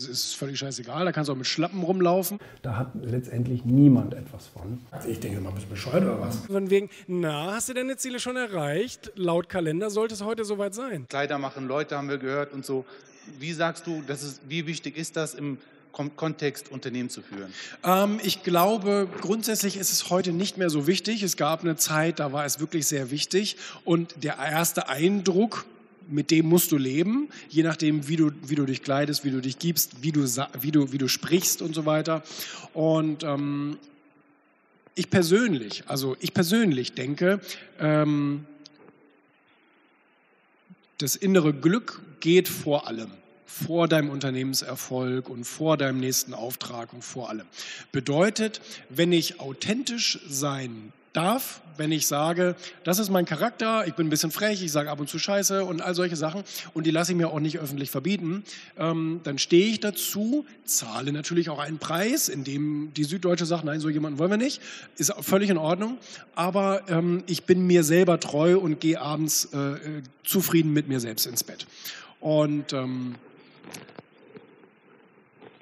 Es ist völlig scheißegal, da kannst du auch mit Schlappen rumlaufen. Da hat letztendlich niemand etwas von. Also ich denke mal, bist du bescheuert oder was? Von wegen, na, hast du deine Ziele schon erreicht? Laut Kalender sollte es heute soweit sein. Kleider machen Leute, haben wir gehört und so. Wie sagst du, das ist, wie wichtig ist das im Kontext Unternehmen zu führen? Ähm, ich glaube, grundsätzlich ist es heute nicht mehr so wichtig. Es gab eine Zeit, da war es wirklich sehr wichtig. Und der erste Eindruck, mit dem musst du leben, je nachdem, wie du, wie du dich kleidest, wie du dich gibst, wie du, wie du, wie du sprichst und so weiter. Und ähm, ich persönlich, also ich persönlich denke, ähm, das innere Glück geht vor allem vor deinem Unternehmenserfolg und vor deinem nächsten Auftrag und vor allem. Bedeutet, wenn ich authentisch sein darf, wenn ich sage, das ist mein Charakter, ich bin ein bisschen frech, ich sage ab und zu Scheiße und all solche Sachen und die lasse ich mir auch nicht öffentlich verbieten, ähm, dann stehe ich dazu, zahle natürlich auch einen Preis, in dem die Süddeutsche sagt, nein, so jemanden wollen wir nicht, ist völlig in Ordnung, aber ähm, ich bin mir selber treu und gehe abends äh, äh zufrieden mit mir selbst ins Bett. Und ähm,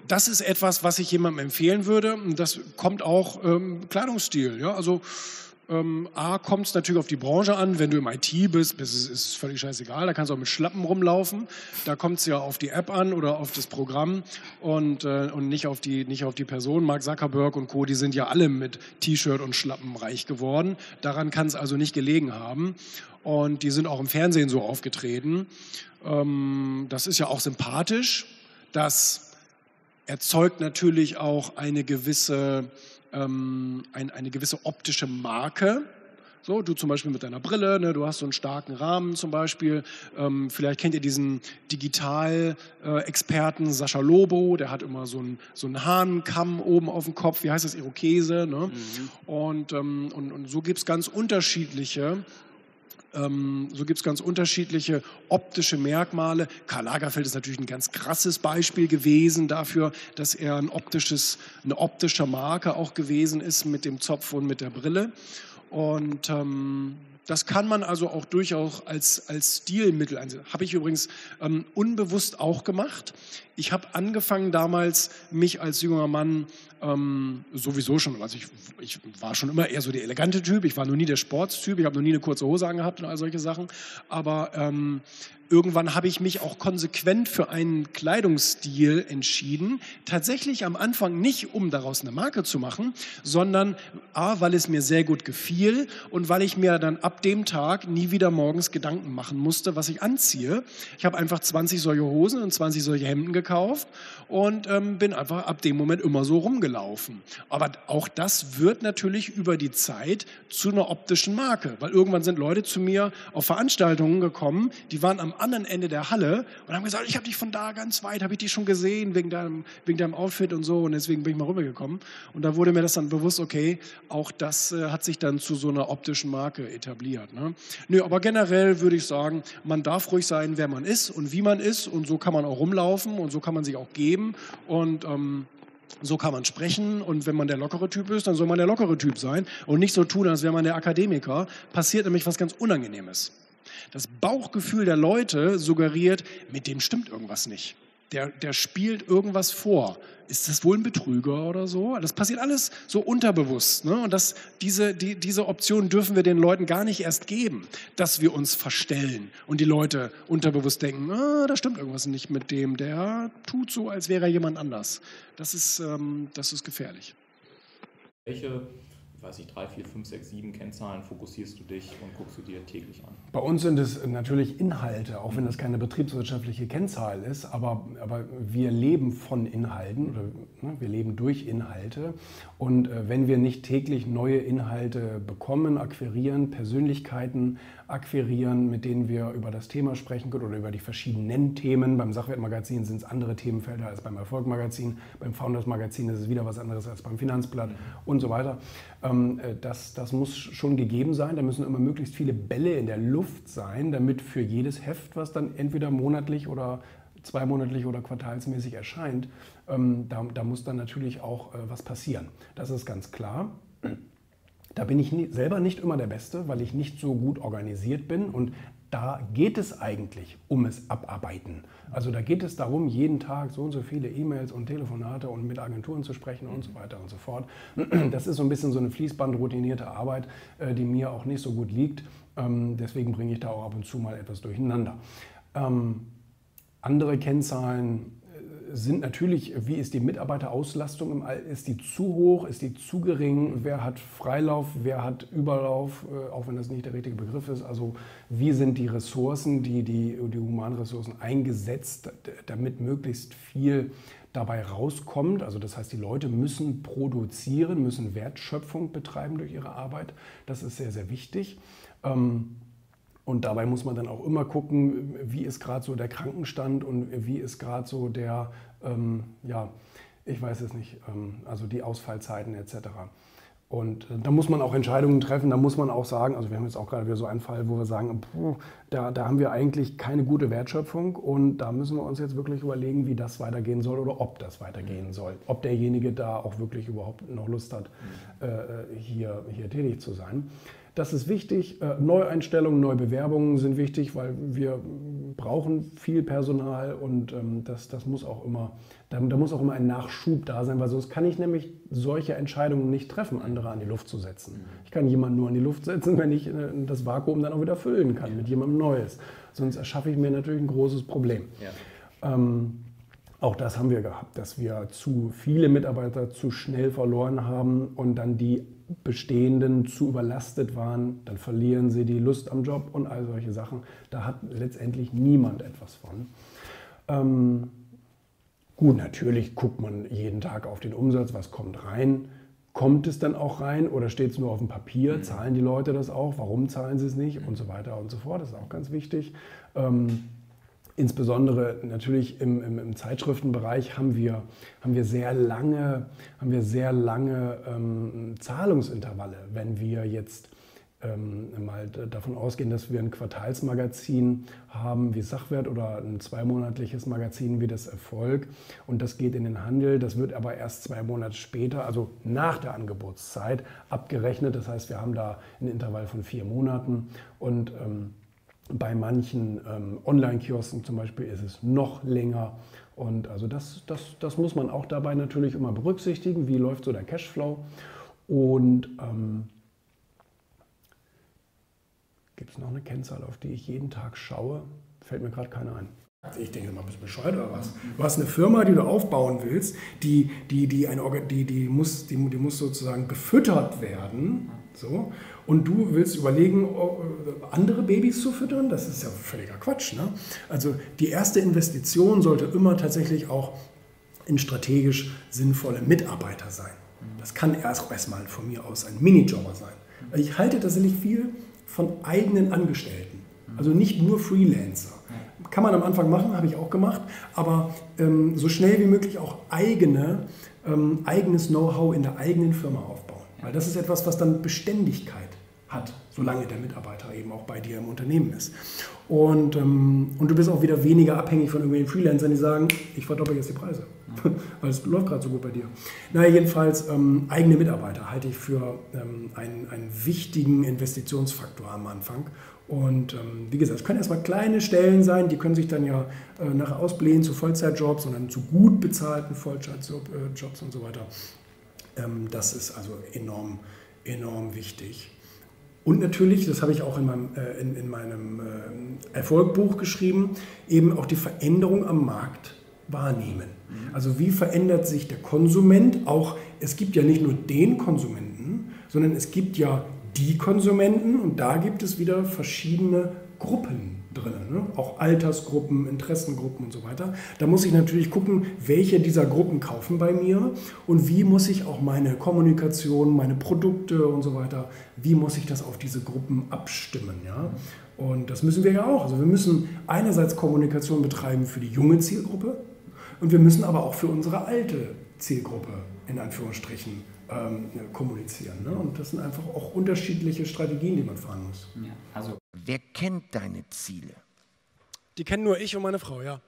das ist etwas, was ich jemandem empfehlen würde. Das kommt auch ähm, Kleidungsstil. Ja? Also ähm, A, kommt es natürlich auf die Branche an. Wenn du im IT bist, bist es ist völlig scheißegal. Da kannst du auch mit Schlappen rumlaufen. Da kommt es ja auf die App an oder auf das Programm und, äh, und nicht, auf die, nicht auf die Person. Mark Zuckerberg und Co., die sind ja alle mit T-Shirt und Schlappen reich geworden. Daran kann es also nicht gelegen haben. Und die sind auch im Fernsehen so aufgetreten. Ähm, das ist ja auch sympathisch. Das erzeugt natürlich auch eine gewisse, ähm, ein, eine gewisse optische Marke. So, du zum Beispiel mit deiner Brille, ne, du hast so einen starken Rahmen zum Beispiel. Ähm, vielleicht kennt ihr diesen Digital-Experten Sascha Lobo, der hat immer so einen, so einen Hahnenkamm oben auf dem Kopf, wie heißt das, Irokese. Ne? Mhm. Und, ähm, und, und so gibt es ganz unterschiedliche ähm, so gibt es ganz unterschiedliche optische Merkmale. Karl Lagerfeld ist natürlich ein ganz krasses Beispiel gewesen dafür, dass er ein optisches, eine optische Marke auch gewesen ist mit dem Zopf und mit der Brille. Und ähm, das kann man also auch durchaus als, als Stilmittel einsetzen. Habe ich übrigens ähm, unbewusst auch gemacht. Ich habe angefangen damals, mich als junger Mann ähm, sowieso schon, also ich, ich, war schon immer eher so der elegante Typ, ich war noch nie der Sportstyp, ich habe noch nie eine kurze Hose angehabt und all solche Sachen, aber ähm, irgendwann habe ich mich auch konsequent für einen Kleidungsstil entschieden. Tatsächlich am Anfang nicht, um daraus eine Marke zu machen, sondern A, weil es mir sehr gut gefiel und weil ich mir dann ab dem Tag nie wieder morgens Gedanken machen musste, was ich anziehe. Ich habe einfach 20 solche Hosen und 20 solche Hemden gekauft und ähm, bin einfach ab dem Moment immer so rumgelaufen. Aber auch das wird natürlich über die Zeit zu einer optischen Marke, weil irgendwann sind Leute zu mir auf Veranstaltungen gekommen, die waren am anderen Ende der Halle und haben gesagt, ich habe dich von da ganz weit, habe ich dich schon gesehen wegen deinem, wegen deinem Outfit und so und deswegen bin ich mal rübergekommen. Und da wurde mir das dann bewusst, okay, auch das äh, hat sich dann zu so einer optischen Marke etabliert. Ne? Nö, aber generell würde ich sagen, man darf ruhig sein, wer man ist und wie man ist und so kann man auch rumlaufen und so kann man sich auch geben und ähm, so kann man sprechen und wenn man der lockere Typ ist, dann soll man der lockere Typ sein und nicht so tun, als wäre man der Akademiker. Passiert nämlich was ganz Unangenehmes. Das Bauchgefühl der Leute suggeriert, mit dem stimmt irgendwas nicht. Der, der spielt irgendwas vor. Ist das wohl ein Betrüger oder so? Das passiert alles so unterbewusst. Ne? Und das, diese, die, diese Option dürfen wir den Leuten gar nicht erst geben, dass wir uns verstellen und die Leute unterbewusst denken, ah, da stimmt irgendwas nicht mit dem, der tut so, als wäre er jemand anders. Das ist, ähm, das ist gefährlich. Welche weiß ich, drei, vier, fünf, sechs, sieben Kennzahlen fokussierst du dich und guckst du dir täglich an? Bei uns sind es natürlich Inhalte, auch wenn das keine betriebswirtschaftliche Kennzahl ist, aber, aber wir leben von Inhalten oder ne, wir leben durch Inhalte. Und äh, wenn wir nicht täglich neue Inhalte bekommen, akquirieren, Persönlichkeiten akquirieren, mit denen wir über das Thema sprechen können oder über die verschiedenen Themen. Beim Sachwertmagazin sind es andere Themenfelder als beim Erfolgmagazin. Beim Founders Magazin ist es wieder was anderes als beim Finanzblatt mhm. und so weiter. Ähm, äh, das, das muss schon gegeben sein. Da müssen immer möglichst viele Bälle in der Luft sein, damit für jedes Heft, was dann entweder monatlich oder zweimonatlich oder quartalsmäßig erscheint, ähm, da, da muss dann natürlich auch äh, was passieren. Das ist ganz klar. Da bin ich nie, selber nicht immer der Beste, weil ich nicht so gut organisiert bin und da geht es eigentlich um es abarbeiten. Also da geht es darum, jeden Tag so und so viele E-Mails und Telefonate und mit Agenturen zu sprechen und so weiter und so fort. Das ist so ein bisschen so eine fließbandroutinierte Arbeit, äh, die mir auch nicht so gut liegt. Ähm, deswegen bringe ich da auch ab und zu mal etwas durcheinander. Ähm, andere Kennzahlen sind natürlich, wie ist die Mitarbeiterauslastung ist die zu hoch, ist die zu gering, wer hat Freilauf, wer hat Überlauf, äh, auch wenn das nicht der richtige Begriff ist. Also wie sind die Ressourcen, die, die, die humanen Ressourcen eingesetzt, damit möglichst viel dabei rauskommt. Also das heißt, die Leute müssen produzieren, müssen Wertschöpfung betreiben durch ihre Arbeit. Das ist sehr, sehr wichtig. Ähm, und dabei muss man dann auch immer gucken, wie ist gerade so der Krankenstand und wie ist gerade so der, ähm, ja, ich weiß es nicht, ähm, also die Ausfallzeiten etc. Und äh, da muss man auch Entscheidungen treffen, da muss man auch sagen, also wir haben jetzt auch gerade wieder so einen Fall, wo wir sagen, puh, da, da haben wir eigentlich keine gute Wertschöpfung und da müssen wir uns jetzt wirklich überlegen, wie das weitergehen soll oder ob das weitergehen soll. Ob derjenige da auch wirklich überhaupt noch Lust hat, mhm. äh, hier, hier tätig zu sein. Das ist wichtig. Äh, Neueinstellungen, Neubewerbungen sind wichtig, weil wir brauchen viel Personal und ähm, das, das muss auch immer, da, da, muss auch immer ein Nachschub da sein, weil sonst kann ich nämlich solche Entscheidungen nicht treffen, andere an die Luft zu setzen. Ich kann jemanden nur an die Luft setzen, wenn ich äh, das Vakuum dann auch wieder füllen kann mit jemandem Neues. Sonst erschaffe ich mir natürlich ein großes Problem. Ja. Ähm, auch das haben wir gehabt, dass wir zu viele Mitarbeiter zu schnell verloren haben und dann die Bestehenden zu überlastet waren, dann verlieren sie die Lust am Job und all solche Sachen. Da hat letztendlich niemand etwas von. Ähm, gut, natürlich guckt man jeden Tag auf den Umsatz, was kommt rein. Kommt es dann auch rein oder steht es nur auf dem Papier? Mhm. Zahlen die Leute das auch? Warum zahlen sie es nicht? Und so weiter und so fort. Das ist auch ganz wichtig. Ähm, Insbesondere natürlich im, im, im, Zeitschriftenbereich haben wir, haben wir sehr lange, haben wir sehr lange ähm, Zahlungsintervalle. Wenn wir jetzt ähm, mal davon ausgehen, dass wir ein Quartalsmagazin haben wie Sachwert oder ein zweimonatliches Magazin wie das Erfolg und das geht in den Handel, das wird aber erst zwei Monate später, also nach der Angebotszeit, abgerechnet. Das heißt, wir haben da ein Intervall von vier Monaten und ähm, bei manchen ähm, Online-Kiosken zum Beispiel ist es noch länger. Und also das, das, das muss man auch dabei natürlich immer berücksichtigen. Wie läuft so der Cashflow? Und ähm, gibt es noch eine Kennzahl, auf die ich jeden Tag schaue? Fällt mir gerade keine ein. Ich denke mal, bist du bescheuert oder was? Du hast eine Firma, die du aufbauen willst, die, die, die, eine, die, die, muss, die, die muss sozusagen gefüttert werden. So. Und du willst überlegen, äh, andere Babys zu füttern? Das ist ja völliger Quatsch. Ne? Also die erste Investition sollte immer tatsächlich auch in strategisch sinnvolle Mitarbeiter sein. Das kann erst erstmal von mir aus ein Minijobber sein. Ich halte tatsächlich viel von eigenen Angestellten, also nicht nur Freelancer. Kann man am Anfang machen, habe ich auch gemacht, aber ähm, so schnell wie möglich auch eigene, ähm, eigenes Know-how in der eigenen Firma aufbauen. Weil das ist etwas, was dann Beständigkeit hat, solange der Mitarbeiter eben auch bei dir im Unternehmen ist. Und, ähm, und du bist auch wieder weniger abhängig von irgendwelchen Freelancern, die sagen, ich verdoppel jetzt die Preise, weil es läuft gerade so gut bei dir. Naja, jedenfalls ähm, eigene Mitarbeiter halte ich für ähm, einen, einen wichtigen Investitionsfaktor am Anfang. Und ähm, wie gesagt, es können erstmal kleine Stellen sein, die können sich dann ja äh, nachher ausblähen zu Vollzeitjobs und dann zu gut bezahlten Vollzeitjobs und so weiter. Ähm, das ist also enorm, enorm wichtig. Und natürlich, das habe ich auch in meinem, äh, in, in meinem äh, Erfolgbuch geschrieben, eben auch die Veränderung am Markt wahrnehmen. Mhm. Also wie verändert sich der Konsument? Auch es gibt ja nicht nur den Konsumenten, sondern es gibt ja die Konsumenten und da gibt es wieder verschiedene Gruppen drin, ne? auch Altersgruppen, Interessengruppen und so weiter. Da muss ich natürlich gucken, welche dieser Gruppen kaufen bei mir und wie muss ich auch meine Kommunikation, meine Produkte und so weiter, wie muss ich das auf diese Gruppen abstimmen. Ja? Und das müssen wir ja auch. Also wir müssen einerseits Kommunikation betreiben für die junge Zielgruppe und wir müssen aber auch für unsere alte Zielgruppe in Anführungsstrichen ähm, kommunizieren. Ne? Und das sind einfach auch unterschiedliche Strategien, die man fahren muss. Ja, also wer kennt deine Ziele? Die kennen nur ich und meine Frau, ja.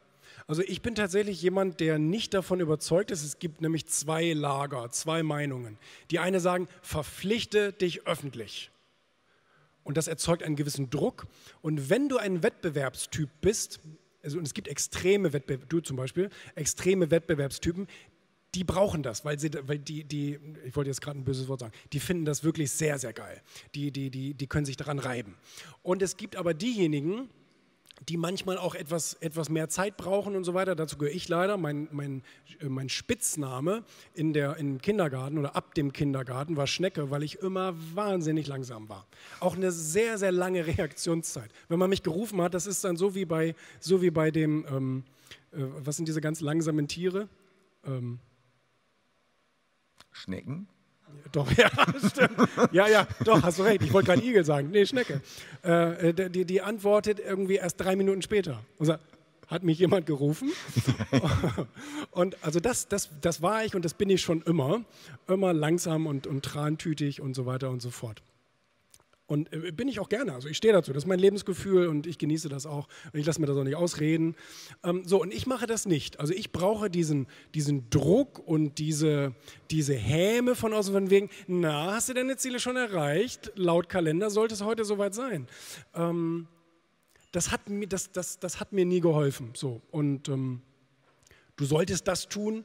Also ich bin tatsächlich jemand, der nicht davon überzeugt ist. Es gibt nämlich zwei Lager, zwei Meinungen. Die eine sagen, verpflichte dich öffentlich. Und das erzeugt einen gewissen Druck. Und wenn du ein Wettbewerbstyp bist, also und es gibt extreme Wettbewerbe, du zum Beispiel, extreme Wettbewerbstypen, die brauchen das, weil, sie, weil die, die, ich wollte jetzt gerade ein böses Wort sagen, die finden das wirklich sehr, sehr geil. Die, die, die, die können sich daran reiben. Und es gibt aber diejenigen, die manchmal auch etwas, etwas mehr Zeit brauchen und so weiter. Dazu gehöre ich leider. Mein, mein, äh, mein Spitzname in der, im Kindergarten oder ab dem Kindergarten war Schnecke, weil ich immer wahnsinnig langsam war. Auch eine sehr, sehr lange Reaktionszeit. Wenn man mich gerufen hat, das ist dann so wie bei, so wie bei dem, ähm, äh, was sind diese ganz langsamen Tiere? Ähm, Schnecken? Doch, ja, stimmt. Ja, ja, doch, hast du recht. Ich wollte gerade Igel sagen. Nee, Schnecke. Äh, äh, die, die antwortet irgendwie erst drei Minuten später. Und sagt, hat mich jemand gerufen? und also das, das, das war ich und das bin ich schon immer. Immer langsam und, und trantütig und so weiter und so fort. Und äh, bin ich auch gerne. Also ich stehe dazu. Das ist mein Lebensgefühl und ich genieße das auch. Und ich lasse mir das auch nicht ausreden. Ähm, so, und ich mache das nicht. Also ich brauche diesen, diesen Druck und diese, diese Häme von außen von wegen, na, hast du deine Ziele schon erreicht? Laut Kalender sollte es heute soweit sein. Ähm, das, hat mir, das, das, das hat mir nie geholfen. So, und ähm, du solltest das tun,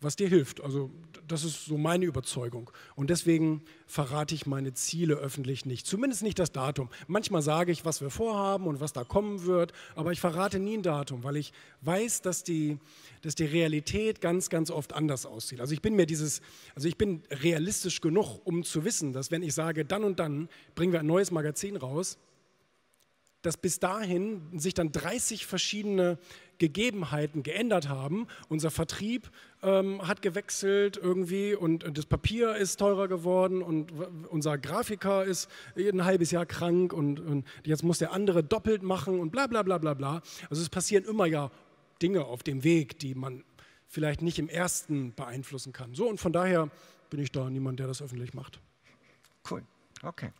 was dir hilft. Also das ist so meine Überzeugung. Und deswegen verrate ich meine Ziele öffentlich nicht. Zumindest nicht das Datum. Manchmal sage ich, was wir vorhaben und was da kommen wird, aber ich verrate nie ein Datum, weil ich weiß, dass die, dass die Realität ganz, ganz oft anders aussieht. Also ich bin mir dieses, also ich bin realistisch genug, um zu wissen, dass wenn ich sage, dann und dann bringen wir ein neues Magazin raus, dass bis dahin sich dann 30 verschiedene Gegebenheiten geändert haben. Unser Vertrieb ähm, hat gewechselt irgendwie und, das Papier ist teurer geworden und unser Grafiker ist ein halbes Jahr krank und, und jetzt muss der andere doppelt machen und bla bla bla bla bla. Also es passieren immer ja Dinge auf dem Weg, die man vielleicht nicht im ersten beeinflussen kann. So und von daher bin ich da niemand, der das öffentlich macht. Cool. Okay.